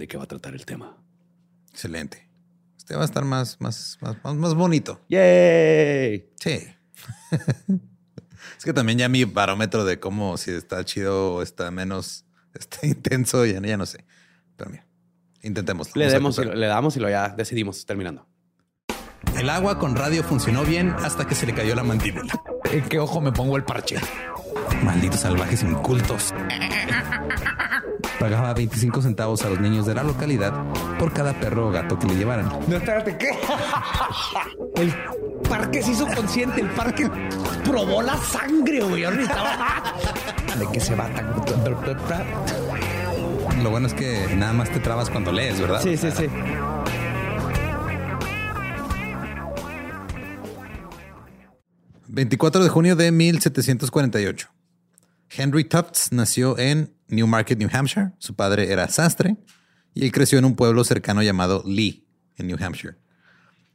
de qué va a tratar el tema. Excelente. Este va a estar más, más, más, más, más bonito. ¡Yay! Sí. es que también ya mi barómetro de cómo si está chido o está menos está intenso, ya, ya no sé. Pero mira, intentemos. Le, demos y lo- le damos y lo ya decidimos terminando. El agua con radio funcionó bien hasta que se le cayó la mandíbula. ¿En qué ojo me pongo el parche? Malditos salvajes incultos. Pagaba 25 centavos a los niños de la localidad por cada perro o gato que le llevaran. No, espérate, ¿qué? El parque se hizo consciente, el parque probó la sangre, güey. ¿De qué se va tan? Lo bueno es que nada más te trabas cuando lees, ¿verdad? Sí, sí, sí. – 24 de junio de 1748. Henry Tufts nació en Newmarket, New Hampshire. Su padre era sastre y él creció en un pueblo cercano llamado Lee, en New Hampshire.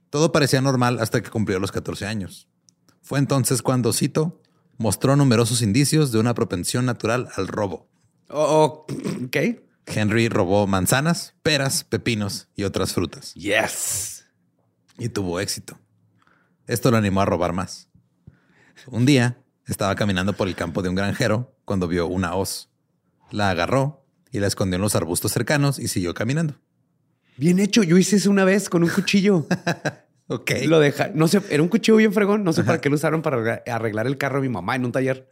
Todo parecía normal hasta que cumplió los 14 años. Fue entonces cuando, cito, mostró numerosos indicios de una propensión natural al robo. Oh, ok. Henry robó manzanas, peras, pepinos y otras frutas. Yes. Y tuvo éxito. Esto lo animó a robar más. Un día estaba caminando por el campo de un granjero cuando vio una hoz. La agarró y la escondió en los arbustos cercanos y siguió caminando. Bien hecho. Yo hice eso una vez con un cuchillo. Ok. Lo deja, no sé, era un cuchillo bien fregón. No sé para qué lo usaron para arreglar- el carro de mi mamá en un taller.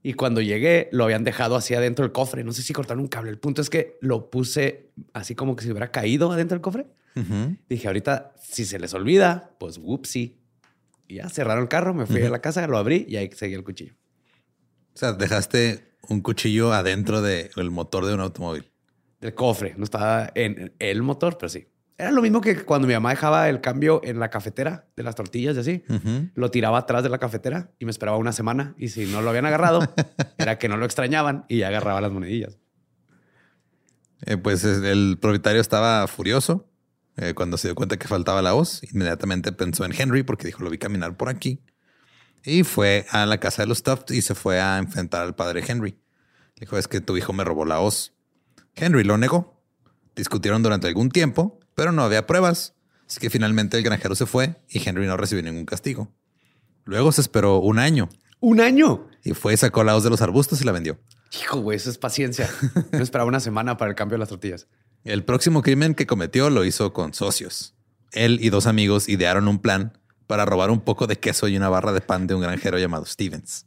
Y cuando llegué, lo habían dejado así adentro del cofre. No sé si cortaron un cable. El punto es que lo puse así como que si hubiera caído adentro del cofre. Dije, ahorita, si se les olvida, pues whoopsie. Y ya cerraron el carro, me fui a la casa, lo abrí y ahí seguía el cuchillo. O sea, dejaste un cuchillo adentro del motor de un automóvil. Del cofre, no estaba en el motor, pero sí. Era lo mismo que cuando mi mamá dejaba el cambio en la cafetera de las tortillas y así. Lo tiraba atrás de la cafetera y me esperaba una semana. Y si no lo habían agarrado, era que no lo extrañaban y ya agarraba las monedillas. Eh, pues es- el propietario estaba furioso eh, cuando se dio cuenta que faltaba la hoz. Inmediatamente pensó en Henry porque dijo, lo vi caminar por aquí. Y fue a la casa de los Tufts y se fue a enfrentar al padre Henry. Dijo, es que tu hijo me robó la hoz. Henry lo negó. Discutieron durante algún tiempo, pero no había pruebas. Así que finalmente el granjero se fue y Henry no recibió ningún castigo. Luego se esperó un año ¡Un año! y fue y sacó la hoz de los arbustos y la vendió. Hijo, güey, eso es paciencia. No esperaba una semana para el cambio de las tortillas. El próximo crimen que cometió lo hizo con socios. Él y dos amigos idearon un plan para robar un poco de queso y una barra de pan de un granjero llamado Stevens.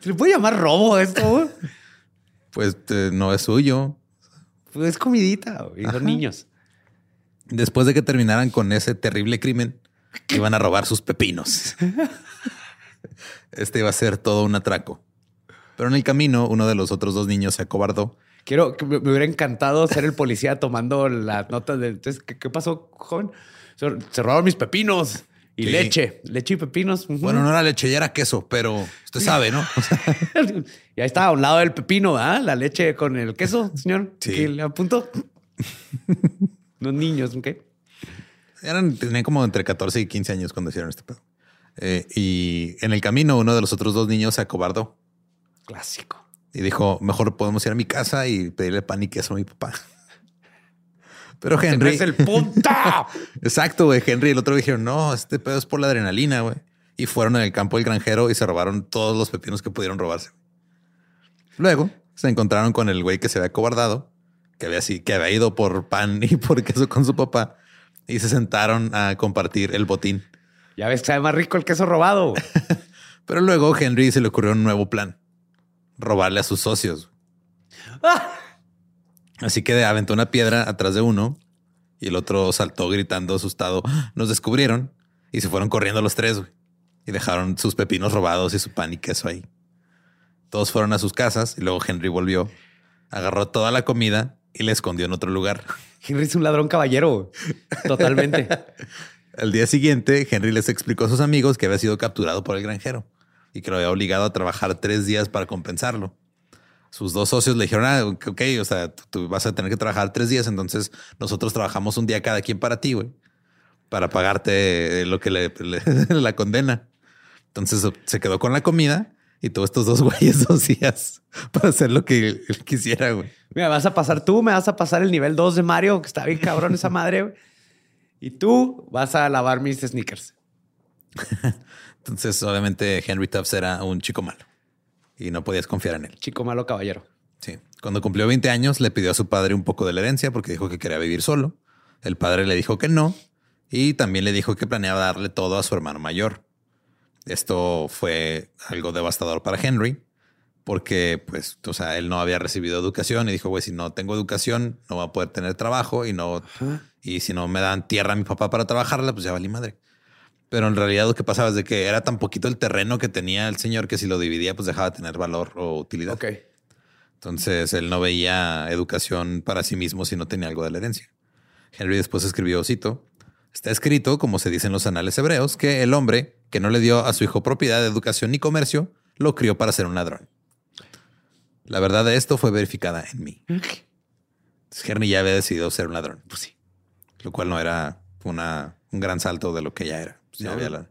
¿Se le puede llamar robo esto? Pues eh, no es suyo. Pues es comidita y son niños. Después de que terminaran con ese terrible crimen, iban a robar sus pepinos. Este iba a ser todo un atraco. Pero en el camino, uno de los otros dos niños se acobardó. Quiero que me, me hubiera encantado ser el policía tomando las notas de. Entonces, ¿qué, qué pasó, joven? Se, robaron mis pepinos y Sí. leche, leche y pepinos. Bueno, no era leche, ya era queso, pero usted sabe, ¿no? y ahí está a un lado del pepino, ¿ah? La leche con el queso, señor. Sí. Que le apunto. Los niños, ¿ok? Eran, tenían como entre 14 y 15 años cuando hicieron este pedo. Eh, y en el camino, uno de los otros dos niños se acobardó Clásico. y dijo: Mejor podemos ir a mi casa y pedirle pan y queso a mi papá. Pero Henry. es el punto. Exacto, güey. Henry y el otro dijeron: No, este pedo es por la adrenalina, güey. Y fueron en el campo del granjero y se robaron todos los pepinos que pudieron robarse. Luego se encontraron con el güey que se había acobardado, que había, así, que había ido por pan y por queso con su papá y se sentaron a compartir el botín. ya ves que sabe más rico el queso robado. Pero luego Henry se le ocurrió un nuevo plan. Robarle a sus socios. Así que aventó una piedra atrás de uno y el otro saltó gritando asustado. Nos descubrieron y se fueron corriendo los tres y dejaron sus pepinos robados y su pan y queso ahí. Todos fueron a sus casas y luego Henry volvió, agarró toda la comida y la escondió en otro lugar. Henry es un ladrón caballero. Totalmente. Al día siguiente, Henry les explicó a sus amigos que había sido capturado por el granjero y que lo había obligado a trabajar tres días para compensarlo. Sus dos socios le dijeron, ah, ok, o sea, tú- tú vas a tener que trabajar tres días, entonces nosotros trabajamos un día cada quien para ti, güey, para pagarte lo que le, le- la condena. Entonces se quedó con la comida y tuvo estos dos güeyes dos días para hacer lo que él quisiera, güey. Mira, vas a pasar tú, me vas a pasar el nivel 2 de Mario, que está bien cabrón esa madre. güey. Y tú vas a lavar mis sneakers. Entonces, obviamente, Henry Tufts era un chico malo y no podías confiar en él. Chico malo caballero. Sí. Cuando cumplió 20 años, le pidió a su padre un poco de la herencia porque dijo que quería vivir solo. El padre le dijo que no y también le dijo que planeaba darle todo a su hermano mayor. Esto fue algo devastador para Henry porque, pues, o sea, él no había recibido educación y dijo, güey, si no tengo educación, no va a poder tener trabajo y no, y si no me dan tierra a mi papá para trabajarla, pues ya valí madre. Pero en realidad lo que pasaba es de que era tan poquito el terreno que tenía el señor que si lo dividía, pues dejaba de tener valor o utilidad. Ok. Entonces él no veía educación para sí mismo si no tenía algo de la herencia. Henry después escribió, cito, está escrito, como se dice en los anales hebreos, que el hombre que no le dio a su hijo propiedad educación ni comercio, lo crió para ser un ladrón. La verdad de esto fue verificada en mí. Entonces, Henry ya había decidido ser un ladrón. Pues sí. Lo cual no era una, un gran salto de lo que ya era. Pues ya No. había la-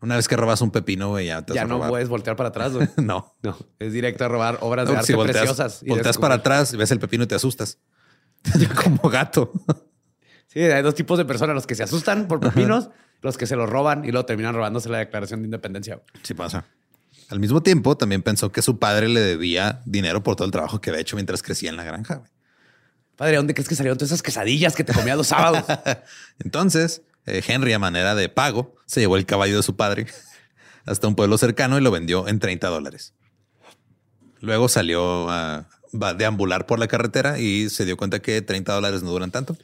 Una vez que robas un pepino, güey, ya te Ya no puedes voltear para atrás, güey. No. No, es directo a robar obras de No, arte si volteas, preciosas. y volteas para atrás, ves el pepino y te asustas. Como gato. Sí, hay dos tipos de personas, los que se asustan por pepinos, los que se los roban y luego terminan robándose la declaración de independencia. Sí pasa. Al mismo tiempo, también pensó que su padre le debía dinero por todo el trabajo que había hecho mientras crecía en la granja. güey. Padre, ¿dónde crees que salieron todas esas quesadillas que te comías los sábados? Entonces, eh, Henry, a manera de pago, se llevó el caballo de su padre hasta un pueblo cercano y lo vendió en 30 dólares. Luego salió a deambular por la carretera y se dio cuenta que 30 dólares no duran tanto.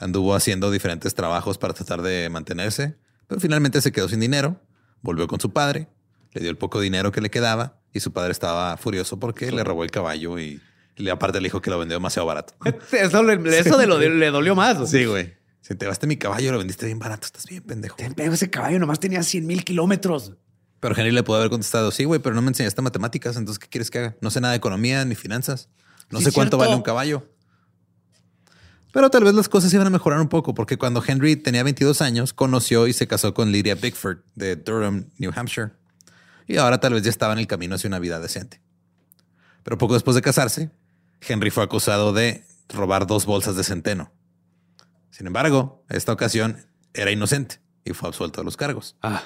Anduvo haciendo diferentes trabajos para tratar de mantenerse, Pero finalmente se quedó sin dinero, volvió con su padre, le dio el poco dinero que le quedaba y su padre estaba furioso porque le robó el caballo y le, aparte le dijo que lo vendió demasiado barato. Eso, le, eso de lo de- le dolió más. Sí, güey. Si te llevaste mi caballo, lo vendiste bien barato, estás bien pendejo. Pero ese caballo nomás tenía 100 mil kilómetros. Pero Henry le pudo haber contestado, sí, güey, pero no me enseñaste matemáticas, entonces ¿qué quieres que haga? No sé nada de economía ni finanzas. No Sí, sé cuánto cierto. vale un caballo. Pero tal vez las cosas iban a mejorar un poco, porque cuando Henry tenía 22 años, conoció y se casó con Lydia Bickford de Durham, New Hampshire. Y ahora tal vez ya estaba en el camino hacia una vida decente. Pero poco después de casarse, Henry fue acusado de robar dos bolsas de centeno. Sin embargo, esta ocasión era inocente y fue absuelto de los cargos. Ah,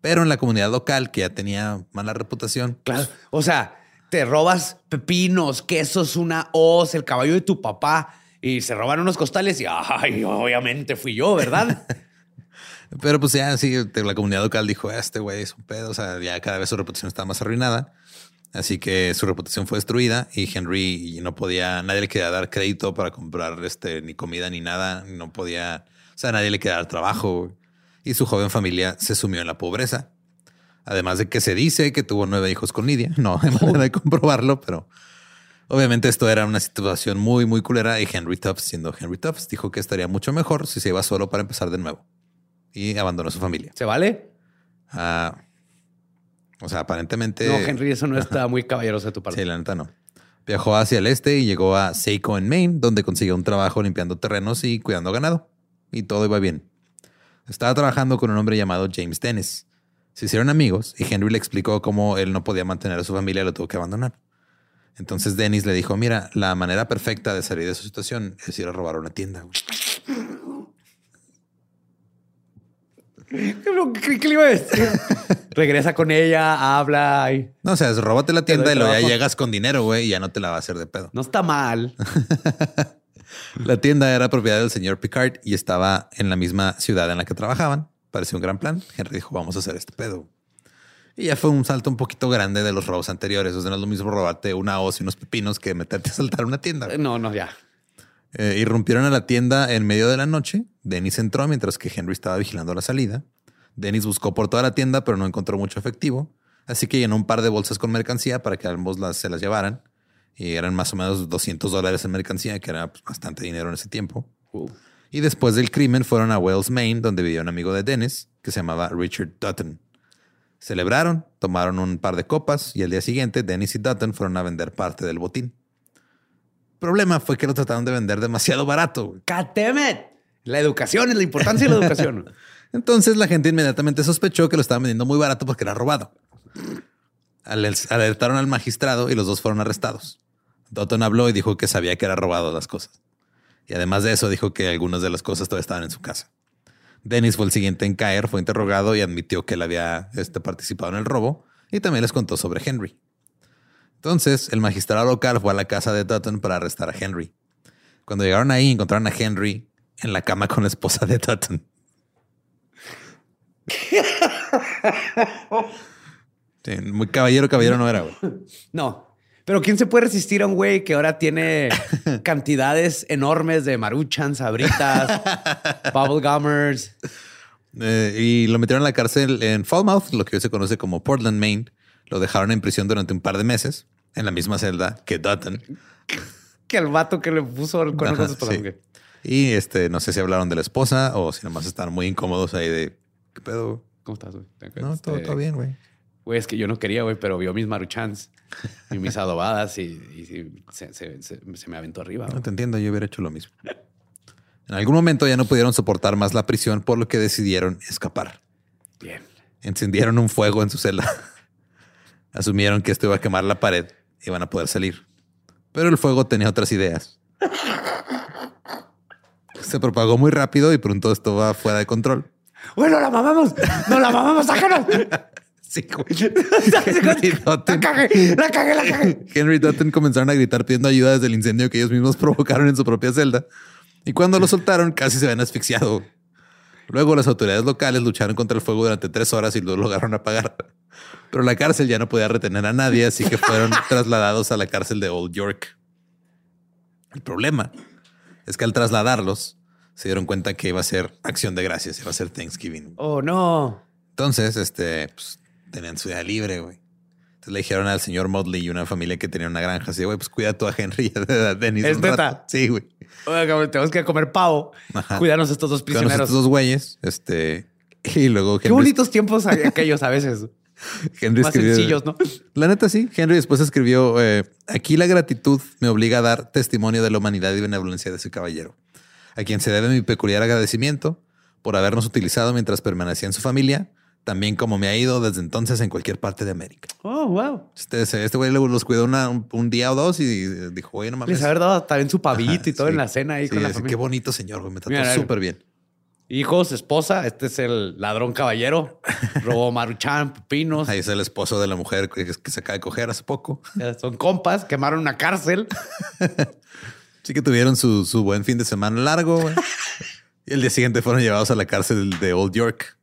Pero en la comunidad local, que ya tenía mala reputación, claro. O sea, te robas pepinos, quesos, una hoz, el caballo de tu papá y se roban unos costales y ay, obviamente fui yo, ¿verdad? pero pues ya sí, la comunidad local dijo, este güey es un pedo, o sea, ya cada vez su reputación estaba más arruinada. Así que su reputación fue destruida y Henry no podía, nadie le quería dar crédito para comprar este, ni comida ni nada, no podía, o sea, nadie le quería dar trabajo y su joven familia se sumió en la pobreza. Además de que se dice que tuvo nueve hijos con Lidia. No hay manera de comprobarlo, pero obviamente esto era una situación muy, muy culera. Y Henry Tufts, siendo Henry Tufts, dijo que estaría mucho mejor si se iba solo para empezar de nuevo. Y abandonó su familia. ¿Se vale? Ah, o sea, aparentemente. No, Henry, eso no está muy caballeroso de tu parte. Sí, la neta no. Viajó hacia el este y llegó a Seiko en Maine, donde consiguió un trabajo limpiando terrenos y cuidando ganado. Y todo iba bien. Estaba trabajando con un hombre llamado James Dennis. Se hicieron amigos y Henry le explicó cómo él no podía mantener a su familia y lo tuvo que abandonar. Entonces Dennis le dijo, mira, la manera perfecta de salir de su situación es ir a robar una tienda. güey". ¿Qué, qué le iba a decir? Regresa con ella, habla. y- No, o sea, róbate la tienda y luego ya llegas con dinero, güey, y ya no te la va a hacer de pedo. No está mal. La tienda era propiedad del señor Picard y estaba en la misma ciudad en la que trabajaban. Parecía un gran plan. Henry dijo, vamos a hacer este pedo. Y ya fue un salto un poquito grande de los robos anteriores. O sea, no es lo mismo robarte una hoz y unos pepinos que meterte a saltar una tienda. No, no, ya. Eh, irrumpieron a la tienda en medio de la noche. Dennis entró mientras que Henry estaba vigilando la salida. Dennis buscó por toda la tienda, pero no encontró mucho efectivo. Así que llenó un par de bolsas con mercancía para que ambos las, se las llevaran. Y eran más o menos 200 dólares en mercancía, que era pues, bastante dinero en ese tiempo. Uh. Y después del crimen fueron a Wells, Maine, donde vivía un amigo de Dennis que se llamaba Richard Dutton. Celebraron, tomaron un par de copas y al día siguiente Dennis y Dutton fueron a vender parte del botín. Problema fue que lo trataron de vender demasiado barato. Catemet. La educación es la importancia de la educación. Entonces la gente inmediatamente sospechó que lo estaban vendiendo muy barato porque era robado. Al- Alertaron al magistrado y los dos fueron arrestados. Dutton habló y dijo que sabía que era robado las cosas. Y además de eso dijo que algunas de las cosas todavía estaban en su casa. Dennis fue el siguiente en caer, fue interrogado y admitió que él había este, participado en el robo y también les contó sobre Henry. Entonces, el magistrado local fue a la casa de Dutton para arrestar a Henry. Cuando llegaron ahí, encontraron a Henry en la cama con la esposa de Dutton. Sí, muy caballero, caballero no era, güey. No. Pero ¿quién se puede resistir a un güey que ahora tiene cantidades enormes de maruchan, sabritas, bubblegummers? Eh, y lo metieron a la cárcel en Falmouth, lo que hoy se conoce como Portland, Maine. Lo dejaron en prisión durante un par de meses, en la misma celda que Dutton. Que el vato que le puso el cuerno con sí. Y este, no sé si hablaron de la esposa o si nomás estaban muy incómodos ahí de ¿qué pedo? ¿Cómo estás, güey? No, todo, Este, todo bien, güey. Güey, es que yo no quería, güey, pero vio mis maruchans y mis adobadas y, se, se- se- se me aventó arriba. No te entiendo, yo hubiera hecho lo mismo. En algún momento ya no pudieron soportar más la prisión, por lo que decidieron escapar. Bien. Encendieron un fuego en su celda. Asumieron que esto iba a quemar la pared y iban a poder salir. Pero el fuego tenía otras ideas. Se propagó muy rápido y pronto esto va fuera de control. Bueno, la mamamos. No la mamamos, sácanos. Sí, güey. Henry la cagué, la cagué, la cagué. Henry Dutton comenzaron a gritar pidiendo ayuda desde el incendio que ellos mismos provocaron en su propia celda. Y cuando lo soltaron, casi se habían asfixiado. Luego las autoridades locales lucharon contra el fuego durante tres horas y lo lograron apagar. Pero la cárcel ya no podía retener a nadie, así que fueron trasladados a la cárcel de Old York. El problema es que al trasladarlos, se dieron cuenta que iba a ser acción de gracias, iba a ser Thanksgiving. Oh, no. Entonces, este, pues, tenían su día libre, güey. Entonces le dijeron al señor Modley y una familia que tenía una granja, así, güey, pues cuida tú a Henry y a Dennis. ¿Es un rato". neta? Sí, güey. Tenemos que comer pavo. Ajá. Cuidarnos estos dos prisioneros. estos dos güeyes, este, y luego Qué bonitos tiempos aquellos a veces. Henry Más escribió- sencillos, ¿no? La neta sí. Henry después escribió, eh, aquí la gratitud me obliga a dar testimonio de la humanidad y benevolencia de ese caballero, a quien se debe mi peculiar agradecimiento por habernos utilizado mientras permanecía en su familia, también como me ha ido desde entonces en cualquier parte de América. Oh, wow. Este este güey los cuidó una- un, un día o dos y dijo, oye, no mames. Les haber dado también su pavito Ajá, y todo sí. en la cena ahí Sí, con la familia. Qué bonito señor, güey. Me trató súper bien. Hijos, esposa, este es el ladrón caballero. Robó maruchan, pepinos. Ahí es el esposo de la mujer que, que se acaba de coger hace poco. Son compas, quemaron una cárcel. Sí que tuvieron su, su buen fin de semana largo. y el día siguiente fueron llevados a la cárcel de Old York.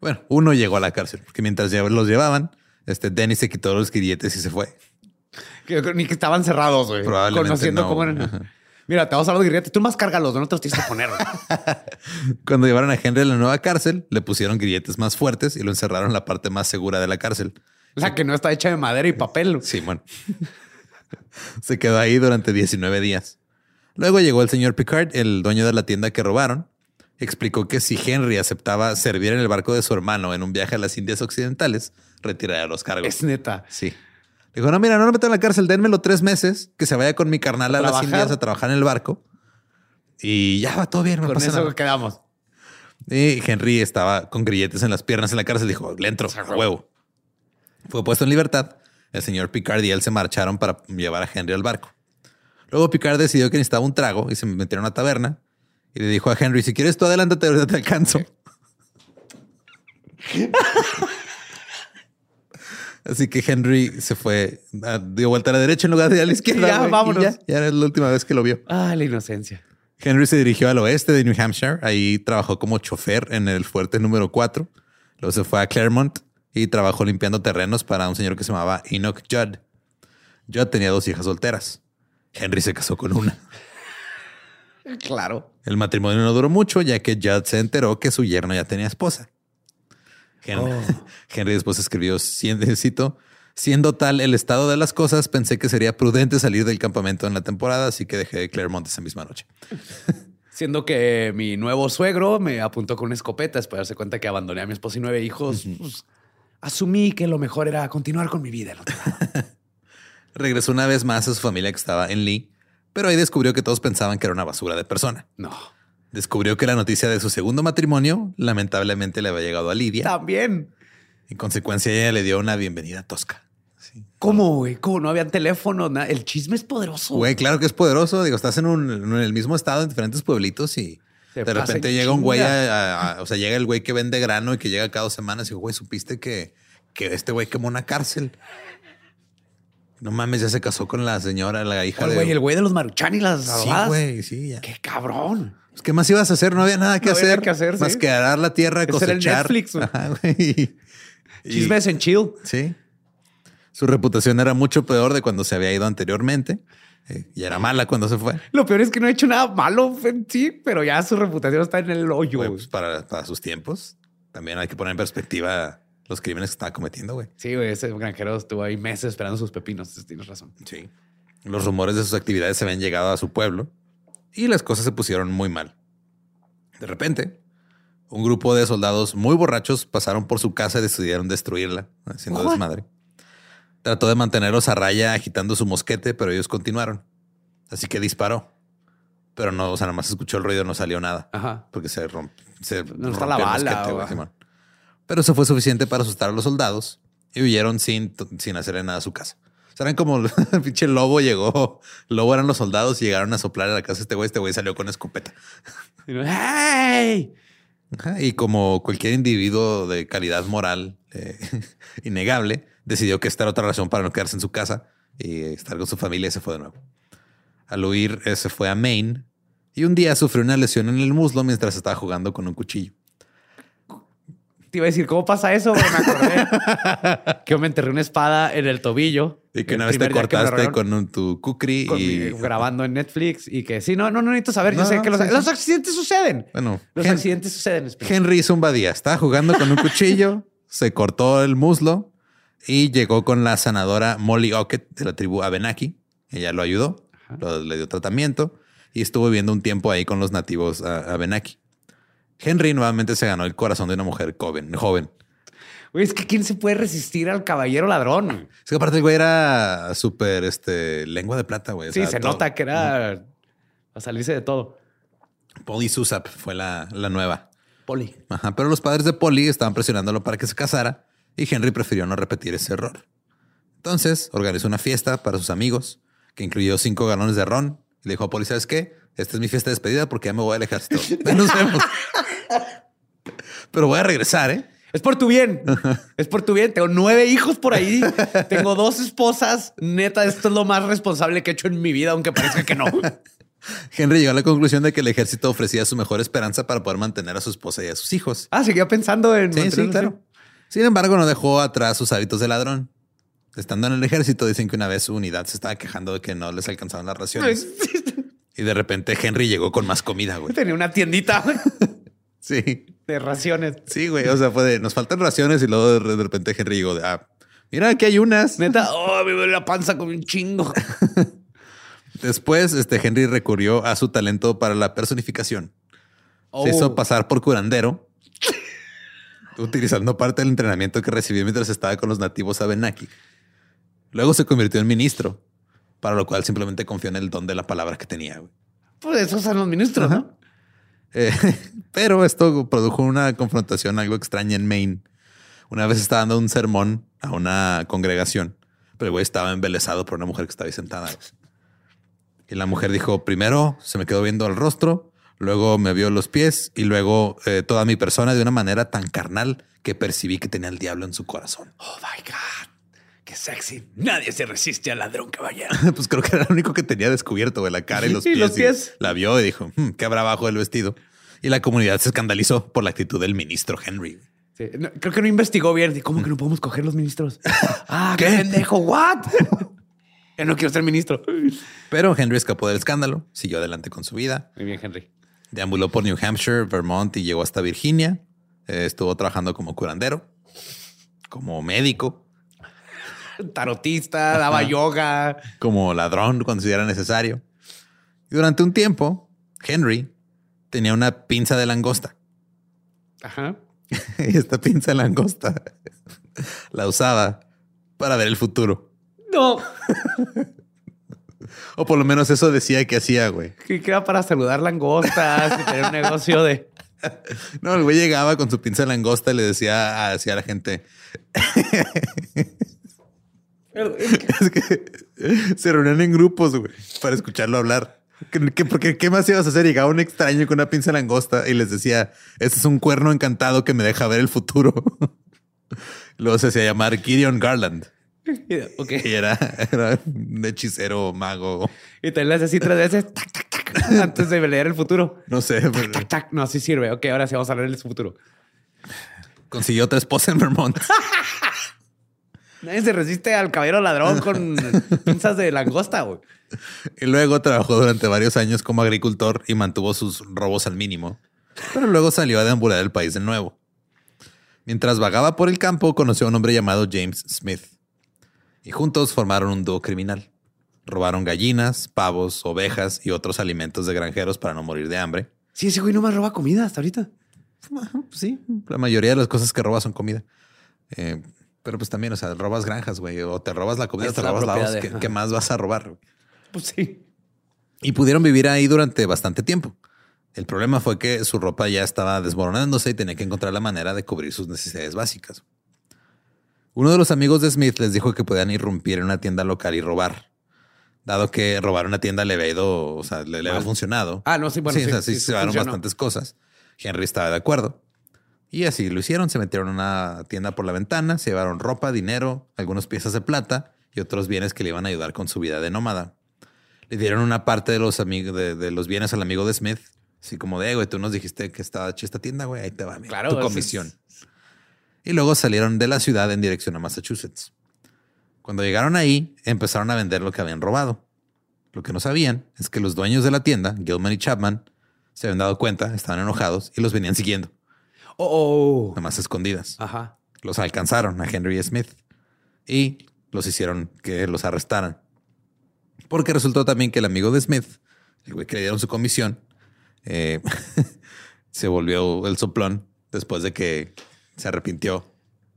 Bueno, uno llegó a la cárcel porque mientras los llevaban, este Dennis se quitó los grilletes y se fue. Que, que- ni que estaban cerrados, güey. Probablemente Conociendo no, cómo eran. Ajá. Mira, te vas a hablar de grilletes. Tú más cárgalos, no te los tienes que poner. Cuando llevaron a Henry a la nueva cárcel, le pusieron grilletes más fuertes y lo encerraron en la parte más segura de la cárcel. La que no está hecha de madera y papel. Sí, bueno. Se quedó ahí durante 19 días. Luego llegó el señor Picard, el dueño de la tienda que robaron. Explicó que si Henry aceptaba servir en el barco de su hermano en un viaje a las Indias Occidentales, retiraría los cargos. Es neta. Sí. Dijo, no, mira, no lo metan en la cárcel, dénmelo tres meses, que se vaya con mi carnal a, las. Indias a trabajar en el barco. Y ya va todo bien, no Con pasa eso nada. quedamos. Y Henry estaba con grilletes en las piernas en la cárcel. Dijo, le entro, a huevo. Fue puesto en libertad. El señor Picard y él se marcharon para llevar a Henry al barco. Luego Picard decidió que necesitaba un trago y se metieron a una taberna. Y le dijo a Henry, si quieres tú adelántate, ahorita te alcanzo. Así que Henry se fue, ah, dio vuelta a la derecha en lugar de a la izquierda. Ya, vámonos. Ya, ya era la última vez que lo vio. Ah, la inocencia. Henry se dirigió al oeste de New Hampshire. Ahí trabajó como chofer en el fuerte número 4. Luego se fue a Claremont y trabajó limpiando terrenos para un señor que se llamaba Enoch Judd. Judd tenía dos hijas solteras. Henry se casó con una. Claro. El matrimonio no duró mucho ya que Judd se enteró que su yerno ya tenía esposa. Henry, Henry después escribió, siendo, cito, siendo tal el estado de las cosas, pensé que sería prudente salir del campamento en la temporada, así que dejé Claremont esa misma noche. Siendo que mi nuevo suegro me apuntó con una escopeta después de darse cuenta que abandoné a mi esposa y nueve hijos. pues, asumí que lo mejor era continuar con mi vida. Regresó una vez más a su familia que estaba en Lee, pero ahí descubrió que todos pensaban que era una basura de persona. No. Descubrió que la noticia de su segundo matrimonio lamentablemente le había llegado a Lidia. También. En consecuencia, ella le dio una bienvenida tosca. ¿Cómo, güey? ¿Cómo no habían teléfono? nada? El chisme es poderoso. Güey, claro que es poderoso. Digo, estás en, un, en el mismo estado, en diferentes pueblitos y Se de repente en llega un güey, chinga. a- a- o sea, llega el güey que vende grano y que llega cada dos semanas y digo, güey, supiste que, que este güey quemó una cárcel. No mames, ya se casó con la señora, la hija El de. güey, el güey de los maruchan y las Sí, güey, sí, ya. Qué cabrón. ¿Qué más ibas a hacer? No había nada que No había hacer. nada que hacer, Más sí. que arar la tierra, Ese era el cosechar. Netflix, güey. Ajá, güey. Y- Chismes en chill. Sí. Su reputación era mucho peor de cuando se había ido anteriormente. eh, y era mala cuando se fue. Lo peor es que no ha hecho nada malo en sí, pero ya su reputación está en el hoyo. Güey, güey. pues, para, para sus tiempos. También hay que poner en perspectiva los crímenes que estaba cometiendo, güey. Sí, güey, ese granjero estuvo ahí meses esperando sus pepinos. Tienes razón. Sí. Los rumores de sus actividades se habían llegado a su pueblo y las cosas se pusieron muy mal. De repente, un grupo de soldados muy borrachos pasaron por su casa y decidieron destruirla, haciendo desmadre. Trató de mantenerlos a raya agitando su mosquete, pero ellos continuaron. Así que disparó. Pero no, o sea, nada más escuchó el ruido, no salió nada. Ajá. Porque se, romp- se No está rompió la bala, mosquete, o-. Pero eso fue suficiente para asustar a los soldados y huyeron sin, sin hacerle nada a su casa. O sea, eran como el pinche lobo llegó, lobo eran los soldados y llegaron a soplar a la casa de este güey. Este güey salió con escopeta. ¡Hey! Y como cualquier individuo de calidad moral eh, innegable, decidió que esta era otra razón para no quedarse en su casa y estar con su familia y se fue de nuevo. Al huir, eh, se fue a Maine y un día sufrió una lesión en el muslo mientras estaba jugando con un cuchillo. Te iba a decir, ¿cómo pasa eso? Me acordé que yo me enterré una espada en el tobillo. Y que una vez te cortaste con un- tu kukri con y... mi- grabando en Netflix y que sí, no, no, no necesito saber. yo sé que los, sí, sí. los accidentes suceden. Bueno, Los Hen- accidentes suceden. Espera. Henry hizo un badía. Estaba jugando con un cuchillo, se cortó el muslo y llegó con la sanadora Molly Ockett de la tribu Abenaki. Ella lo ayudó, lo- le dio tratamiento y estuvo viviendo un tiempo ahí con los nativos ah, Abenaki. Henry nuevamente se ganó el corazón de una mujer joven. joven. Güey, es que ¿quién se puede resistir al caballero ladrón? Es que aparte el güey era súper este, lengua de plata, güey. O Sí, se todo- nota que era a salirse de todo. Polly Susap fue la, la nueva. Poli. Ajá, pero los padres de Polly estaban presionándolo para que se casara y Henry prefirió no repetir ese error. Entonces organizó una fiesta para sus amigos que incluyó cinco galones de ron y le dijo a Polly, ¿sabes qué? Esta es mi fiesta de despedida porque ya me voy al ejército. Nos vemos. pero voy a regresar, ¿eh? Es por tu bien. es por tu bien. Tengo nueve hijos por ahí. Tengo dos esposas. Neta, esto es lo más responsable que he hecho en mi vida, aunque parezca que no. Henry llegó a la conclusión de que el ejército ofrecía su mejor esperanza para poder mantener a su esposa y a sus hijos. Ah, seguía pensando en. Sí, sí, claro. Sin embargo, no dejó atrás sus hábitos de ladrón. Estando en el ejército, dicen que una vez su unidad se estaba quejando de que no les alcanzaban las raciones. Y de repente Henry llegó con más comida, güey. Tenía una tiendita Sí, de raciones. sí, güey. O sea, fue de nos faltan raciones y luego de repente Henry llegó de ah, mira, aquí hay unas. Neta, oh, me duele la panza con un chingo. Después, este Henry recurrió a su talento para la personificación. Oh. Se hizo pasar por curandero, utilizando parte del entrenamiento que recibió mientras estaba con los nativos Abenaki. Luego se convirtió en ministro, para lo cual simplemente confió en el don de la palabra que tenía. güey. Pues esos son los ministros, ¿no? Eh, pero esto produjo una confrontación algo extraña en Maine. Una vez estaba dando un sermón a una congregación, pero el güey estaba embelesado por una mujer que estaba ahí sentada. Y la mujer dijo, primero se me quedó viendo el rostro, luego me vio los pies y luego eh, toda mi persona de una manera tan carnal que percibí que tenía el diablo en su corazón. Oh my God. Qué sexy. Nadie se resiste al ladrón caballero. pues creo que era lo único que tenía descubierto, güey, la cara y los Y pies. los pies. la vio y dijo, "Hmm, ¿qué habrá abajo del vestido? Y la comunidad se escandalizó por la actitud del ministro Henry. Sí, no, creo que no investigó bien. ¿Cómo que no podemos coger los ministros? ah, qué ¿Qué? pendejo. What? Yo no quiero ser ministro. Pero Henry escapó del escándalo, siguió adelante con su vida, Muy bien, Henry. deambuló por New Hampshire, Vermont y llegó hasta Virginia. Eh, estuvo trabajando como curandero, como médico, Tarotista, daba yoga. como ladrón cuando era necesario. Y durante un tiempo, Henry tenía una pinza de langosta. Ajá. y esta pinza de langosta la usaba para ver el futuro. No. O por lo menos eso decía que hacía, güey. Que era para saludar langostas y tener un negocio de. No, el güey llegaba con su pinza de langosta y le decía hacia la gente. es que se reunían en grupos, güey, para escucharlo hablar. ¿Qué, qué- porque, ¿Qué más ibas a hacer? Llegaba un extraño con una pinza langosta y les decía, este es un cuerno encantado que me deja ver el futuro. Luego se hacía llamar Gideon Garland Ok. y era, era un hechicero mago. Y te le haces así tres veces tac, tac, tac, antes de leer el futuro. No sé, pero Tac, tac. No, sí sirve. Ok, ahora sí vamos a leer el futuro. consiguió otra esposa en Vermont. Nadie se resiste al caballero ladrón con pinzas de langosta, güey. Y luego trabajó durante varios años como agricultor y mantuvo sus robos al mínimo. Pero luego salió a deambular el país de nuevo. Mientras vagaba por el campo, conoció a un hombre llamado James Smith. Y juntos formaron un dúo criminal. Robaron gallinas, pavos, ovejas y otros alimentos de granjeros para no morir de hambre. Sí, ese güey no más roba comida hasta ahorita. Pues sí, la mayoría de las cosas que robas son comida. Eh, pero pues también, o sea, robas granjas, güey, o te robas la comida, o te la robas la propiedad voz. de- ¿Qué, más vas a robar? güey? Pues sí. Y pudieron vivir ahí durante bastante tiempo. El problema fue que su ropa ya estaba desmoronándose y tenía que encontrar la manera de cubrir sus necesidades básicas. Uno de los amigos de Smith les dijo que podían irrumpir en una tienda local y robar. Dado que robar una tienda le había ido, o sea, le, le había funcionado. Ah, no, sí, bueno, sí, sí, o sea, sí sí, se llevaron funcionó. bastantes cosas. Henry estaba de acuerdo. Y así lo hicieron. Se metieron en una tienda por la ventana, se llevaron ropa, dinero, algunas piezas de plata y otros bienes que le iban a ayudar con su vida de nómada. Le dieron una parte de los amigos de, de los bienes al amigo de Smith. Así como de, "Eh, güey, tú nos dijiste que estaba hecha esta tienda, güey, ahí te va, mira, Claro, tu es- comisión. y luego salieron de la ciudad en dirección a Massachusetts. Cuando llegaron ahí, empezaron a vender lo que habían robado. Lo que no sabían es que los dueños de la tienda, Gilman y Chapman, se habían dado cuenta, estaban enojados y los venían siguiendo, Oh, oh. nada más escondidas. Ajá. Los alcanzaron a Henry Smith y los hicieron que los arrestaran. Porque resultó también que el amigo de Smith, el güey que le dieron su comisión, eh, se volvió el soplón después de que se arrepintió.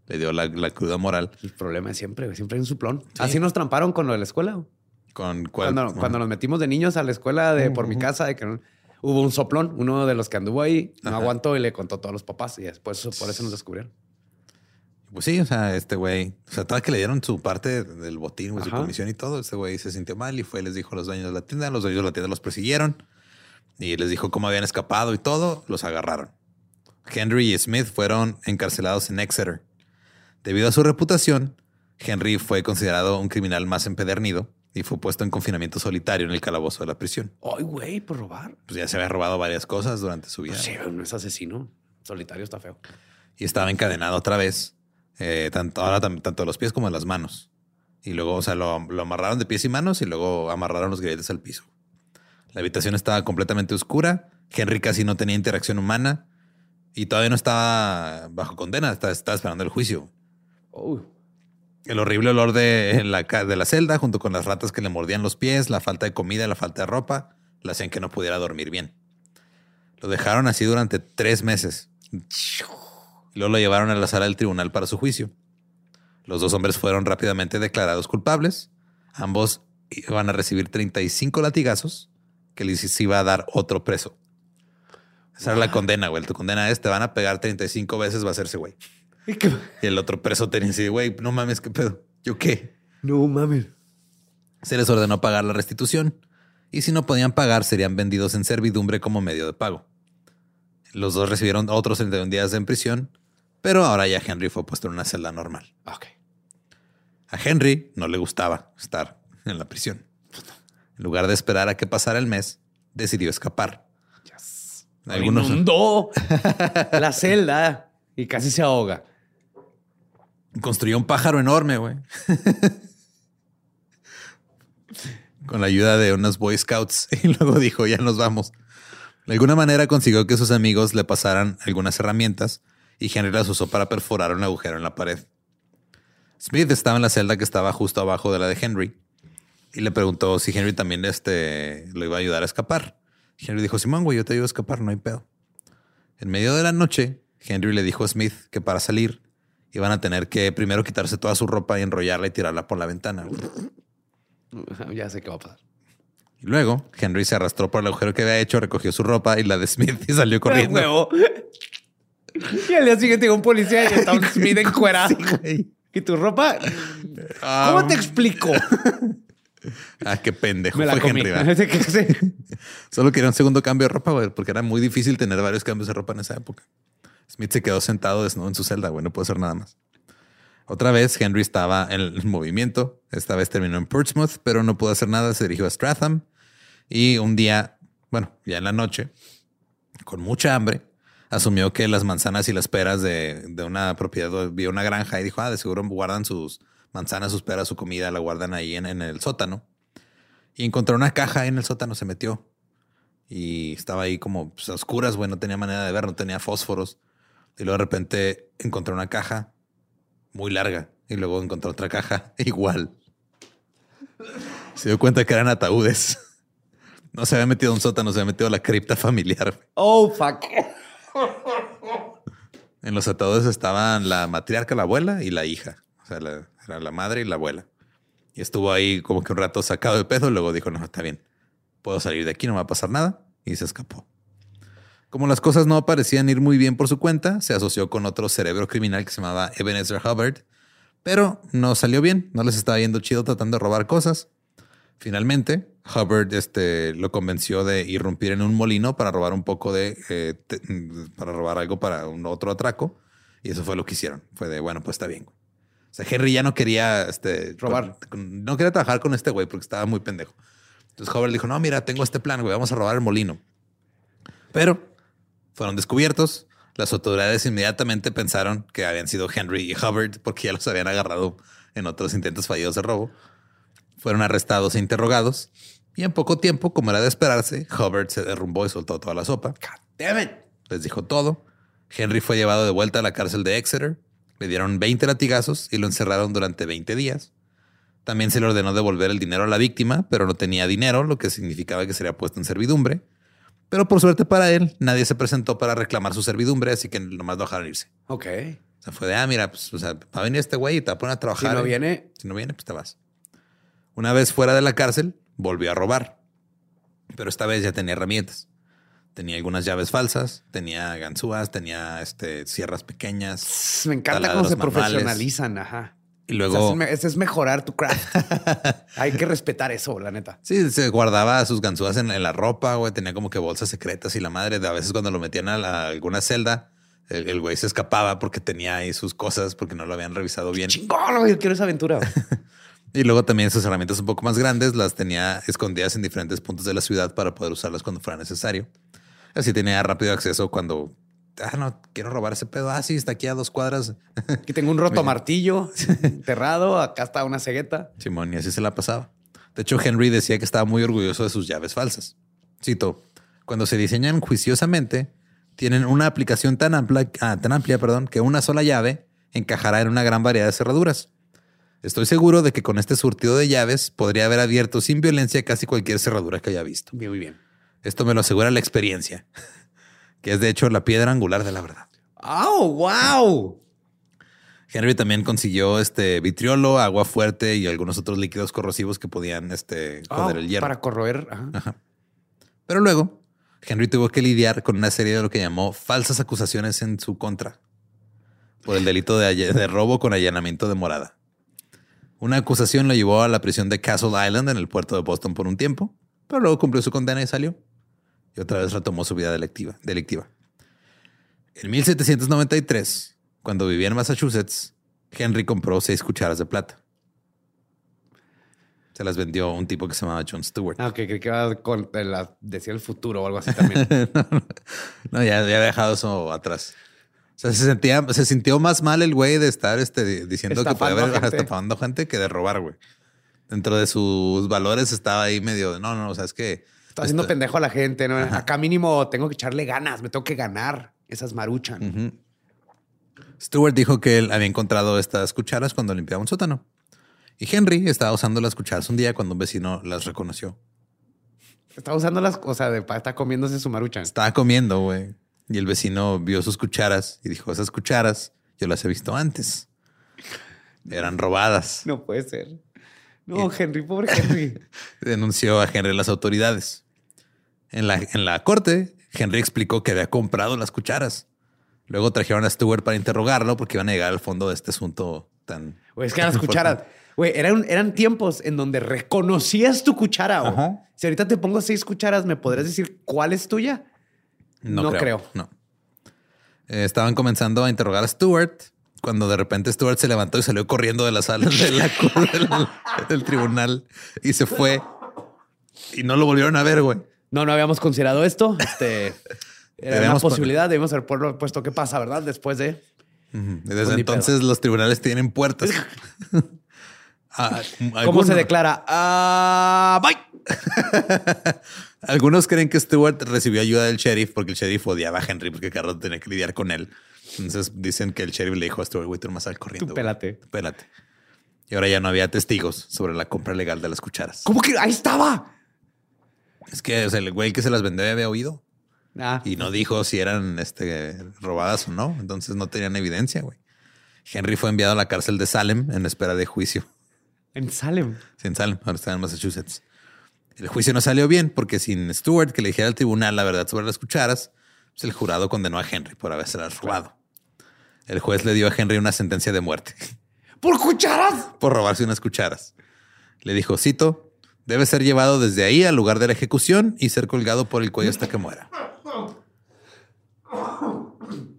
Le dio la, la cruda moral. El problema es siempre, siempre hay un suplón. Así nos tramparon con lo de la escuela. güey. Con cuál- Cuando, cuando nos metimos de niños a la escuela de por mi casa, de que no- hubo un soplón, uno de los que anduvo ahí, no Ajá. aguantó y le contó a todos los papás y después por eso nos descubrieron. Pues sí, o sea, este güey, o sea, toda que le dieron su parte del botín, güey, su comisión y todo, este güey se sintió mal y fue, les dijo a los dueños de la tienda, los dueños de la tienda los persiguieron y les dijo cómo habían escapado y todo, los agarraron. Henry y Smith fueron encarcelados en Exeter. Debido a su reputación, Henry fue considerado un criminal más empedernido y fue puesto en confinamiento solitario en el calabozo de la prisión. Ay, güey, por robar. Pues ya se había robado varias cosas durante su vida. Pues sí, no es asesino. Solitario está feo. y estaba encadenado otra vez, eh, tanto, ahora tanto de los pies como de las manos. Y luego, o sea, lo, lo amarraron de pies y manos y luego amarraron los grilletes al piso. La habitación estaba completamente oscura. Henry casi no tenía interacción humana y todavía no estaba bajo condena, estaba, estaba esperando el juicio. Oh, El horrible olor de la, de la celda, junto con las ratas que le mordían los pies, la falta de comida, la falta de ropa, le hacían que no pudiera dormir bien. Lo dejaron así durante tres meses. Y luego lo llevaron a la sala del tribunal para su juicio. Los dos hombres fueron rápidamente declarados culpables. Ambos iban a recibir 35 latigazos que les iba a dar otro preso. Esa era la condena, güey. Tu condena es, te van a pegar 35 veces, va a hacerse, güey. ¿Y qué? Y el otro preso tenía así, güey, no mames, ¿qué pedo? ¿Yo qué? No mames. Se les ordenó pagar la restitución y si no podían pagar serían vendidos en servidumbre como medio de pago. Los dos recibieron otros 31 días en prisión, pero ahora ya Henry fue puesto en una celda normal. Ok. A Henry no le gustaba estar en la prisión. En lugar de esperar a que pasara el mes, decidió escapar. Algunos, Inundó la celda y casi se ahoga. Construyó un pájaro enorme, güey. Con la ayuda de unos Boy Scouts. Y luego dijo, ya nos vamos. De alguna manera consiguió que sus amigos le pasaran algunas herramientas y Henry las usó para perforar un agujero en la pared. Smith estaba en la celda que estaba justo abajo de la de Henry y le preguntó si Henry también este, lo iba a ayudar a escapar. Henry dijo, Simón, güey, yo te ayudo a escapar, no hay pedo. En medio de la noche, Henry le dijo a Smith que para salir iban a tener que primero quitarse toda su ropa y enrollarla y tirarla por la ventana. Ya sé qué va a pasar. Y luego Henry se arrastró por el agujero que había hecho, recogió su ropa y la de Smith y salió corriendo. Huevo. Y al día siguiente llegó un policía y estaba un Smith encuerado. ¿Y tu ropa? ¿Cómo te explico? Ah, qué pendejo Me la fue. Henry. Solo quería un segundo cambio de ropa, güey, porque era muy difícil tener varios cambios de ropa en esa época. Smith se quedó sentado desnudo en su celda, güey, no puede hacer nada más. Otra vez, Henry estaba en movimiento. Esta vez terminó en Portsmouth, pero no pudo hacer nada. Se dirigió a Stratham. Y un día, bueno, ya en la noche, con mucha hambre, asumió que las manzanas y las peras de, de una propiedad, vio una granja y dijo, ah, de seguro guardan sus manzanas, sus peras, su comida, la guardan ahí en, en el sótano. Y encontró una caja en el sótano, se metió. Y estaba ahí como pues, a oscuras, güey, no tenía manera de ver, no tenía fósforos. Y luego de repente encontró una caja muy larga. Y luego encontró otra caja igual. Se dio cuenta que eran ataúdes. No se había metido a un sótano, se había metido a la cripta familiar. Oh, fuck. En los ataúdes estaban la matriarca, la abuela y la hija. O sea, la- era la madre y la abuela. Y estuvo ahí como que un rato sacado de pedo. Luego dijo, no, está bien. Puedo salir de aquí, no me va a pasar nada. Y se escapó. Como las cosas no parecían ir muy bien por su cuenta, se asoció con otro cerebro criminal que se llamaba Ebenezer Hubbard. Pero no salió bien. No les estaba yendo chido tratando de robar cosas. Finalmente, Hubbard este, lo convenció de irrumpir en un molino para robar un poco de, eh, te- para robar algo para un otro atraco. Y eso fue lo que hicieron. Fue de, bueno, pues está bien. güey. O sea, Henry ya no quería este, Robar. con- no quería trabajar con este güey porque estaba muy pendejo. Entonces Hubbard dijo, no, mira, tengo este plan, güey, vamos a robar el molino. Pero fueron descubiertos, Las autoridades inmediatamente pensaron que habían sido Henry y Hubbard porque ya los habían agarrado en otros intentos fallidos de robo. Fueron arrestados e interrogados. Y en poco tiempo, como era de esperarse, Hubbard se derrumbó y soltó toda la sopa. Damn it. Les dijo todo. Henry fue llevado de vuelta a la cárcel de Exeter. Le dieron 20 latigazos y lo encerraron durante 20 días. También se le ordenó devolver el dinero a la víctima, pero no tenía dinero, lo que significaba que sería puesto en servidumbre. Pero por suerte para él, nadie se presentó para reclamar su servidumbre, así que nomás lo dejaron irse. Ok. O sea, fue de, ah, mira, pues, o sea, va a venir este güey y te va a poner a Si trabajar. no ¿eh? viene, Si no viene, pues te vas. Una vez fuera de la cárcel, volvió a robar. Pero esta vez ya tenía herramientas. Tenía algunas llaves falsas, tenía ganzúas, tenía este, sierras pequeñas. me encanta cómo se manuales. profesionalizan. Ajá. Y O luego, sea, ese es mejorar tu craft. Hay que respetar eso, la neta. sí, se guardaba sus ganzúas en, en la ropa, güey. Tenía como que bolsas secretas y la madre, de a veces cuando lo metían a, la- alguna celda, el, el güey se escapaba porque tenía ahí sus cosas porque no lo habían revisado bien. Chingón, güey. Quiero esa aventura. Y luego también sus herramientas un poco más grandes las tenía escondidas en diferentes puntos de la ciudad para poder usarlas cuando fuera necesario. Así tenía rápido acceso cuando, ah, no, quiero robar ese pedo. Ah, sí, está aquí a dos cuadras. Aquí tengo un roto martillo enterrado. Acá está una cegueta. Simón, y así se la pasaba. De hecho, Henry decía que estaba muy orgulloso de sus llaves falsas. Cito, cuando se diseñan juiciosamente, tienen una aplicación tan amplia, ah, tan amplia perdón, que una sola llave encajará en una gran variedad de cerraduras. Estoy seguro de que con este surtido de llaves podría haber abierto sin violencia casi cualquier cerradura que haya visto. Bien, muy bien. Esto me lo asegura la experiencia, que es de hecho la piedra angular de la verdad. ¡Oh, wow! Henry también consiguió este vitriolo, agua fuerte y algunos otros líquidos corrosivos que podían este, joder Oh, el hierro. Para corroer. ajá. Pero luego, Henry tuvo que lidiar con una serie de lo que llamó falsas acusaciones en su contra por el delito de, de robo con allanamiento de morada. Una acusación lo llevó a la prisión de Castle Island en el puerto de Boston por un tiempo, pero luego cumplió su condena y salió. Y otra vez retomó su vida delictiva. delictiva. En 1793, cuando vivía en Massachusetts, Henry compró seis cucharas de plata. Se las vendió un tipo que se llamaba John Stewart. Ah, ok, creí que la, decía el futuro o algo así también. No, ya, ya había dejado eso atrás. O sea, se sentía, se sintió más mal el güey de estar este, diciendo que puede Estafando haber gente. estafando gente que de robar, güey. Dentro de sus valores estaba ahí medio de, no, no, o sea, es que Está haciendo pendejo a la gente, ¿no? Acá mínimo tengo que echarle ganas, me tengo que ganar. Esas maruchan. Stewart dijo que él había encontrado estas cucharas cuando limpiaba un sótano. Y Henry estaba usando las cucharas un día cuando un vecino las reconoció. Está usando las cosas de está comiéndose su maruchan. Estaba comiendo, güey. Y el vecino vio sus cucharas y dijo, esas cucharas yo las he visto antes. Eran robadas. No puede ser. No, Henry, pobre Henry. denunció a Henry las autoridades. En la, en la corte, Henry explicó que había comprado las cucharas. Luego trajeron a Stewart para interrogarlo porque iban a llegar al fondo de este asunto tan... Güey, es que las cucharas, güey, eran, eran tiempos en donde reconocías tu cuchara. Ajá. Si ahorita te pongo seis cucharas, ¿me podrías decir cuál es tuya? No, No creo. creo. No. Eh, estaban comenzando a interrogar a Stewart cuando de repente Stewart se levantó y salió corriendo de la sala de la cor- del, del tribunal y se fue. Y no lo volvieron a ver, güey. No, no habíamos considerado esto. Este era una posibilidad. Debemos haber pu- puesto qué pasa, ¿verdad? Después de. Desde Pues entonces los tribunales tienen puertas. Ah, ¿Cómo algunos- se declara? Ah, bye. Algunos creen que Stewart recibió ayuda del sheriff porque el sheriff odiaba a Henry porque cada rato tenía que lidiar con él. Entonces dicen que el sheriff le dijo a Stewart, güey, tú nomás sal corriendo. Tú güey. pélate. Pélate. Y ahora ya no había testigos sobre la compra legal de las cucharas. ¿Cómo que ahí estaba? Es que o sea, el güey que se las vendió ya había oído Ah, y no dijo si eran este, robadas o no. Entonces no tenían evidencia, güey. Henry fue enviado a la cárcel de Salem en espera de juicio. en Salem. Sí, en Salem, ahora está en Massachusetts. El juicio no salió bien porque sin Stewart que le dijera al tribunal la verdad sobre las cucharas, pues el jurado condenó a Henry por habérselas robado. El juez le dio a Henry una sentencia de muerte ¿Por cucharas? por robarse unas cucharas. Le dijo, cito, debe ser llevado desde ahí al lugar de la ejecución y ser colgado por el cuello hasta que muera.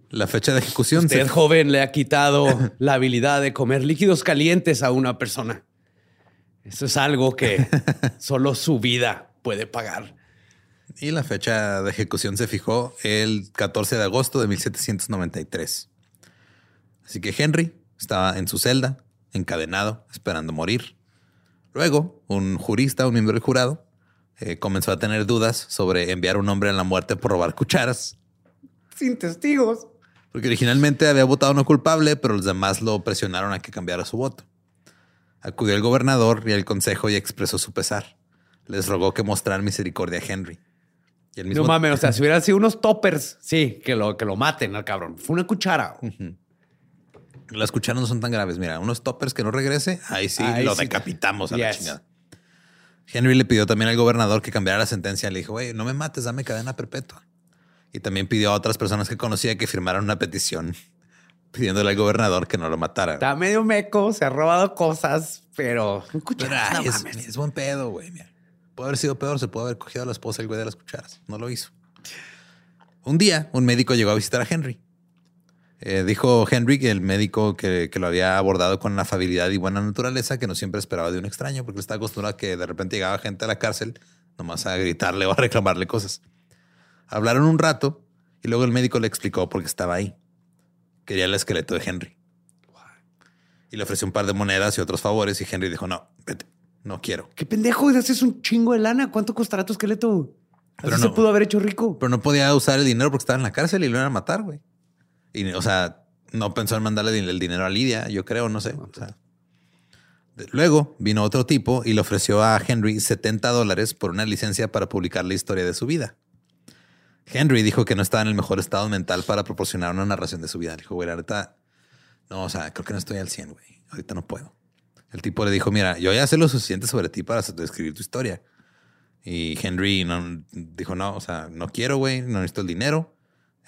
La fecha de ejecución Usted, se joven, le ha quitado la habilidad de comer líquidos calientes a una persona. Eso es algo que solo su vida puede pagar. Y la fecha de ejecución se fijó el 14 de agosto de 1793. Así que Henry estaba en su celda, encadenado, esperando morir. Luego, un jurista, un miembro del jurado, eh, comenzó a tener dudas sobre enviar un hombre a la muerte por robar cucharas. Sin testigos. Porque originalmente había votado no culpable, pero los demás lo presionaron a que cambiara su voto. Acudió el gobernador y el consejo y expresó su pesar. Les rogó que mostraran misericordia a Henry. Y el mismo No mames, o sea, si hubieran sido unos toppers, sí, que lo, que lo maten al cabrón. Fue una cuchara. Las cucharas no son tan graves. Mira, unos toppers que no regrese, ahí sí Ahí lo sí. decapitamos a la chingada. Henry le pidió también al gobernador que cambiara la sentencia. Le dijo, güey, no me mates, dame cadena perpetua. Y también pidió a otras personas que conocía que firmaran una petición pidiéndole al gobernador que no lo matara. Está medio meco, se ha robado cosas, pero un Pero, cuchara. ay, no es, mames. es buen pedo, güey. Mira, puede haber sido peor. Se puede haber cogido a la esposa el güey de las cucharas. No lo hizo. Un día, un médico llegó a visitar a Henry. Eh, dijo Henry, el médico que, que lo había abordado con afabilidad y buena naturaleza, que no siempre esperaba de un extraño, porque está acostumbrado a que de repente llegaba gente a la cárcel nomás a gritarle o a reclamarle cosas. Hablaron un rato y luego el médico le explicó por qué estaba ahí. Quería el esqueleto de Henry. Y le ofreció un par de monedas y otros favores y Henry dijo, no, vete, no quiero. Qué pendejo, haces un chingo de lana. ¿Cuánto costará tu esqueleto? Así Pero se no. pudo haber hecho rico. Pero no podía usar el dinero porque estaba en la cárcel y lo iban a matar, güey. Y, o sea, no pensó en mandarle el dinero a Lidia, yo creo, no sé. O sea. De- Luego vino otro tipo y le ofreció a Henry 70 dólares por una licencia para publicar la historia de su vida. Henry dijo que no estaba en el mejor estado mental para proporcionar una narración de su vida. Dijo, güey, neta, no, o sea, creo que no estoy al 100, güey. Ahorita no puedo. El tipo le dijo, mira, yo ya sé lo suficiente sobre ti para describir tu historia. Y Henry no, dijo, no, o sea, no quiero, güey, no necesito el dinero,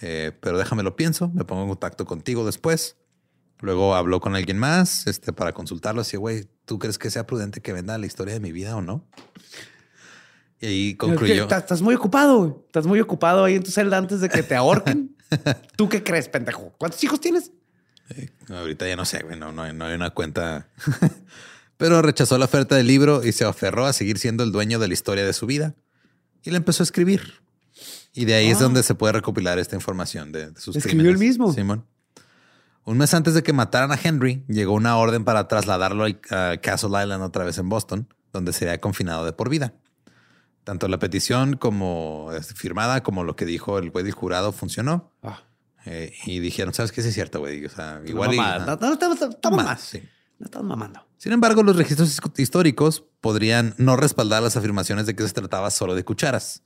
eh, pero déjame lo pienso, me pongo en contacto contigo después. Luego habló con alguien más este, para consultarlo, así, güey, ¿tú crees que sea prudente que venda la historia de mi vida o no? Y ahí concluyó. Estás, muy ocupado. Estás muy ocupado ahí en tu celda antes de que te ahorquen. ¿Tú qué crees, pendejo? ¿Cuántos hijos tienes? Eh, ahorita ya no sé, güey, no, no, hay- no hay una cuenta. Pero rechazó la oferta del libro y se aferró a seguir siendo el dueño de la historia de su vida. Y la empezó a escribir. Y de ahí es donde se puede recopilar esta información de, de sus. ¿Escribió crímenes. mismo? Simón. Un mes antes de que mataran a Henry, llegó una orden para trasladarlo al- a Castle Island otra vez en Boston, donde sería confinado de por vida. Tanto la petición como este, firmada como lo que dijo el güey del jurado funcionó. Ah, Eh, y dijeron, ¿sabes qué? Sí es cierto, güey. O sea, igual... estamos- Más, sí. No mamando. Sin embargo, los registros his- históricos podrían no respaldar las afirmaciones de que se trataba solo de cucharas.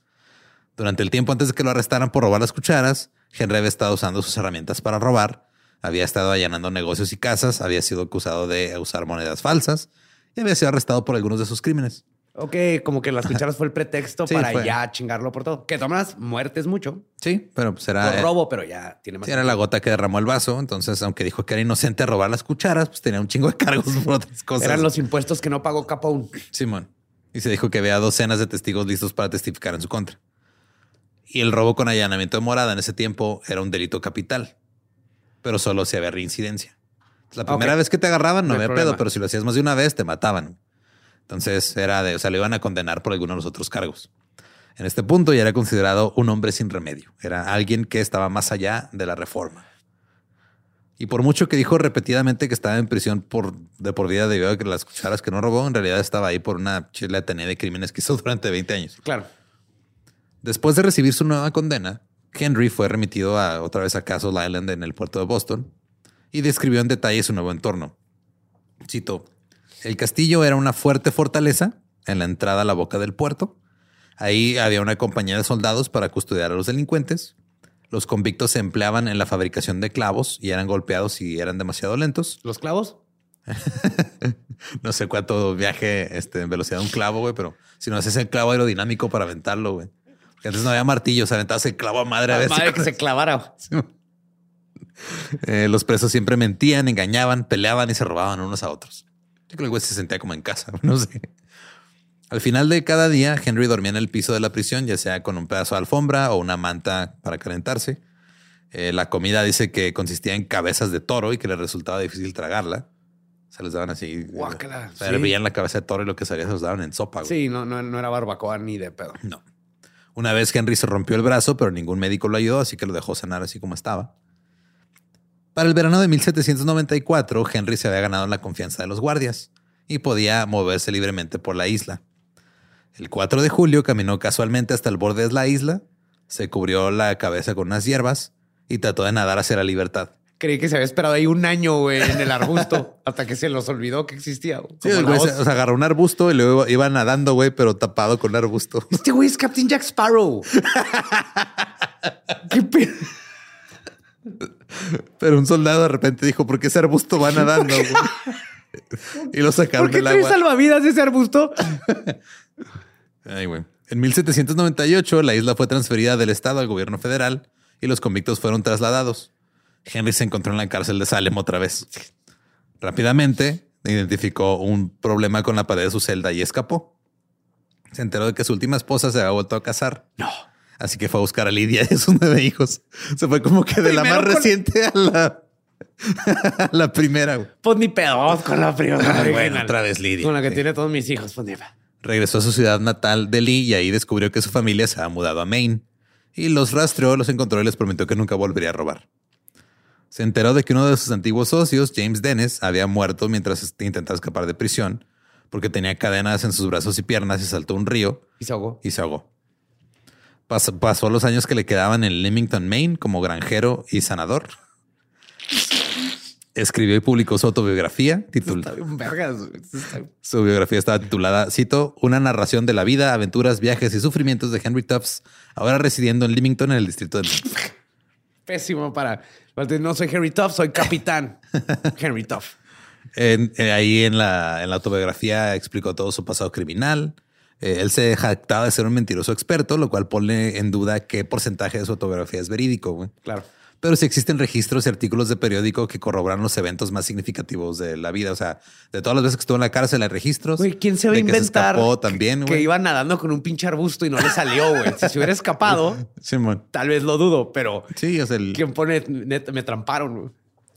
Durante el tiempo antes de que lo arrestaran por robar las cucharas, Henry había estado usando sus herramientas para robar, había estado allanando negocios y casas, había sido acusado de usar monedas falsas y había sido arrestado por algunos de sus crímenes. Ok, como que las cucharas fue el pretexto Sí, para fue. ya chingarlo por todo. Que tomas muerte es mucho. Sí, pero pues Por era, robo, pero ya tiene más. sí, era la gota que derramó el vaso. Entonces, aunque dijo que era inocente a robar las cucharas, pues tenía un chingo de cargos por otras cosas. Eran los impuestos que no pagó Capone. Simón. Y se dijo que había docenas de testigos listos para testificar en su contra. Y el robo con allanamiento de morada en ese tiempo era un delito capital, pero solo si había reincidencia. La primera vez que te agarraban no, había problema. pedo, pero si lo hacías más de una vez te mataban. Entonces era de, o sea, le iban a condenar por alguno de los otros cargos. En este punto ya era considerado un hombre sin remedio. Era alguien que estaba más allá de la reforma. Y por mucho que dijo repetidamente que estaba en prisión por, de por vida debido a que las cucharas que no robó, en realidad estaba ahí por una chiletanía de crímenes que hizo durante 20 años. Claro. Después de recibir su nueva condena, Henry fue remitido a, otra vez a Castle Island en el puerto de Boston y describió en detalle su nuevo entorno. Cito, el castillo era una fuerte fortaleza en la entrada a la boca del puerto. Ahí había una compañía de soldados para custodiar a los delincuentes. Los convictos se empleaban en la fabricación de clavos y eran golpeados si eran demasiado lentos. ¿Los clavos? No sé cuánto viaje este, en velocidad de un clavo, güey, pero si no haces el clavo aerodinámico para aventarlo, güey. Antes no había martillos, aventabas el clavo a madre a si- madre que se clavara. Eh, los presos siempre mentían, engañaban, peleaban y se robaban unos a otros. Yo creo que el güey se sentía como en casa, no sé. Al final de cada día, Henry dormía en el piso de la prisión, ya sea con un pedazo de alfombra o una manta para calentarse. Eh, la comida dice que consistía en cabezas de toro y que le resultaba difícil tragarla. Se les daban así. Guácala, O sea, sí. la cabeza de toro y lo que salía se los daban en sopa. güey. Sí, no, no, no era barbacoa ni de pedo. No. Una vez Henry se rompió el brazo, pero ningún médico lo ayudó, así que lo dejó sanar así como estaba. Para el verano de 1794, Henry se había ganado la confianza de los guardias y podía moverse libremente por la isla. El 4 de julio caminó casualmente hasta el borde de la isla, se cubrió la cabeza con unas hierbas y trató de nadar hacia la libertad. Creí que se había esperado ahí un año, güey, en el arbusto, hasta que se los olvidó que existía. güey. Sí, güey se, voz. o sea, agarró un arbusto y luego iba nadando, güey, pero tapado con un arbusto. Este güey es Captain Jack Sparrow. ¿Qué pedo? Pero un soldado de repente dijo, ¿por qué ese arbusto va nadando? güey?" y lo sacaron ¿Por qué del agua. salvavidas ese arbusto? Ay, güey. En 1798, la isla fue transferida del Estado al gobierno federal y los convictos fueron trasladados. Henry se encontró en la cárcel de Salem otra vez. Rápidamente identificó un problema con la pared de su celda y escapó. Se enteró de que su última esposa se había vuelto a casar. No. Así que fue a buscar a Lidia y a sus nueve hijos. Se fue como que de la más con- reciente a la, a la primera. güey. Pues ni pedo con la primera. Ay, bueno, otra vez Lidia. Con la que Sí. tiene todos mis hijos, pues ni pedo. Regresó a su ciudad natal de Lee y ahí descubrió que su familia se había mudado a Maine. Y los rastreó, los encontró y les prometió que nunca volvería a robar. Se enteró de que uno de sus antiguos socios, James Dennis, había muerto mientras intentaba escapar de prisión porque tenía cadenas en sus brazos y piernas y saltó un río Y se ahogó. y se ahogó. Pas- pasó los años que le quedaban en Leamington, Maine, como granjero y sanador. Escribió y publicó su autobiografía titulada. Su biografía estaba titulada, cito, Una narración de la vida, aventuras, viajes y sufrimientos de Henry Tufts, ahora residiendo en Leamington, en el distrito de... Pésimo para... No soy Henry Tuff, soy Capitán Henry Tuff. En- eh, ahí en la, en la autobiografía explicó todo su pasado criminal. Eh, él se jactaba de ser un mentiroso experto, lo cual pone en duda qué porcentaje de su autobiografía es verídico. güey. Claro. Pero sí existen registros y artículos de periódico que corroboran los eventos más significativos de la vida. O sea, de todas las veces que estuvo en la cárcel hay registros. Güey, ¿quién se va a que inventar que iba nadando con un pinche arbusto y no le salió, güey? Si se hubiera escapado, Simón. tal vez lo dudo, pero Sí, sea, el- ¿quién pone me tramparon? güey?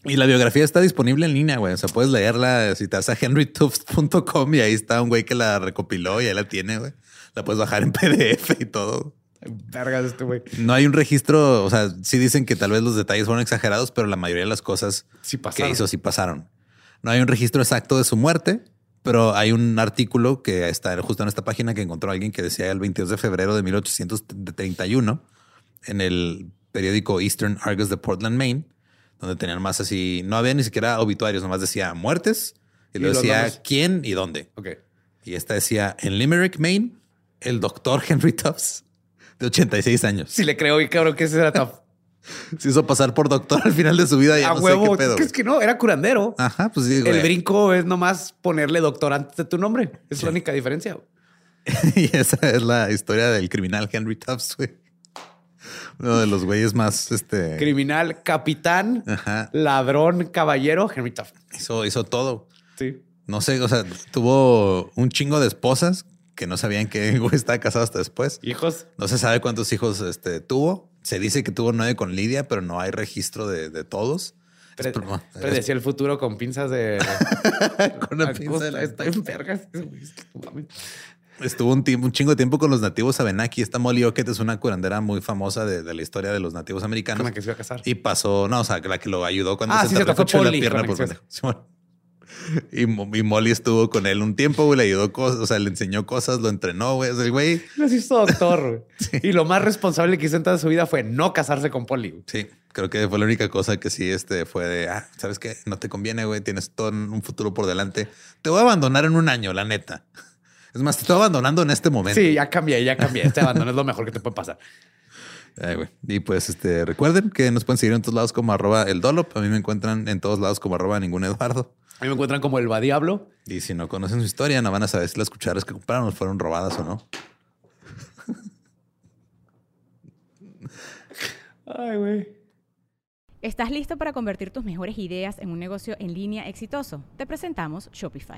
Y la biografía está disponible en línea, güey. O sea, puedes leerla si te vas a henrytufts.com y ahí está un güey que la recopiló y ahí la tiene, güey. La puedes bajar en PDF y todo. Vergas este güey. No hay un registro, o sea, sí dicen que tal vez los detalles fueron exagerados, pero la mayoría de las cosas Sí que hizo sí pasaron. No hay un registro exacto de su muerte, pero hay un artículo que está justo en esta página que encontró alguien que decía el 22 de febrero de 1831 en el periódico Eastern Argus de Portland, Maine, donde tenían más así, no había ni siquiera obituarios, nomás decía muertes y los decía nombres. quién y dónde. Ok. Y esta decía en Limerick, Maine, el doctor Henry Tufts, de 86 años. Sí le creo y cabrón que ese era Tuff. Se hizo pasar por doctor al final de su vida. Ya A no huevo. sé qué pedo. es que es que no, era curandero. Ajá, pues sí, güey. El brinco es nomás ponerle doctor antes de tu nombre. Es la única diferencia. güey. y esa es la historia del criminal Henry Tufts, güey. Uno de los güeyes más, este... Criminal, capitán, Ajá. ladrón, caballero, Henry Tuff. Hizo, hizo todo. Sí. No sé, o sea, tuvo un chingo de esposas que no sabían que güey estaba casado hasta después. Hijos. No se sabe cuántos hijos este, tuvo. Se dice que tuvo nueve con Lidia, pero no hay registro de, de todos. Pre- predecía el futuro con pinzas de. Con una pinza de la- Está en vergas. Estuvo un, tiempo, un chingo de tiempo con los nativos Abenaki. Esta Molly Ockett es una curandera muy famosa de, de la historia de los nativos americanos. Con la que se iba a casar. Y pasó, no, o sea, que la que lo ayudó cuando Ah, se sí, se fue la pierna por Y, Mo- y Molly estuvo con él un tiempo, güey, le ayudó cosas, o sea, le enseñó cosas, lo entrenó, güey. Sea, el güey, Lo hizo doctor. güey. Y lo más responsable que hizo en toda su vida fue no casarse con Polly. güey. sí, creo que fue la única cosa que sí este, fue de, ah, ¿sabes qué? No te conviene, güey, tienes todo un futuro por delante. Te voy a abandonar en un año, la neta. Es más, te estoy abandonando en este momento. Sí, ya cambié, ya cambié. Este abandono es lo mejor que te puede pasar. Ay. Y pues este, recuerden que nos pueden seguir en todos lados como arroba el Dolop. A mí me encuentran en todos lados como arroba ningún Eduardo. A mí me encuentran como el va diablo. Y si no conocen su historia, no van a saber si las cucharas que compraron fueron robadas o no. Ay, güey. ¿Estás listo para convertir tus mejores ideas en un negocio en línea exitoso? Te presentamos Shopify.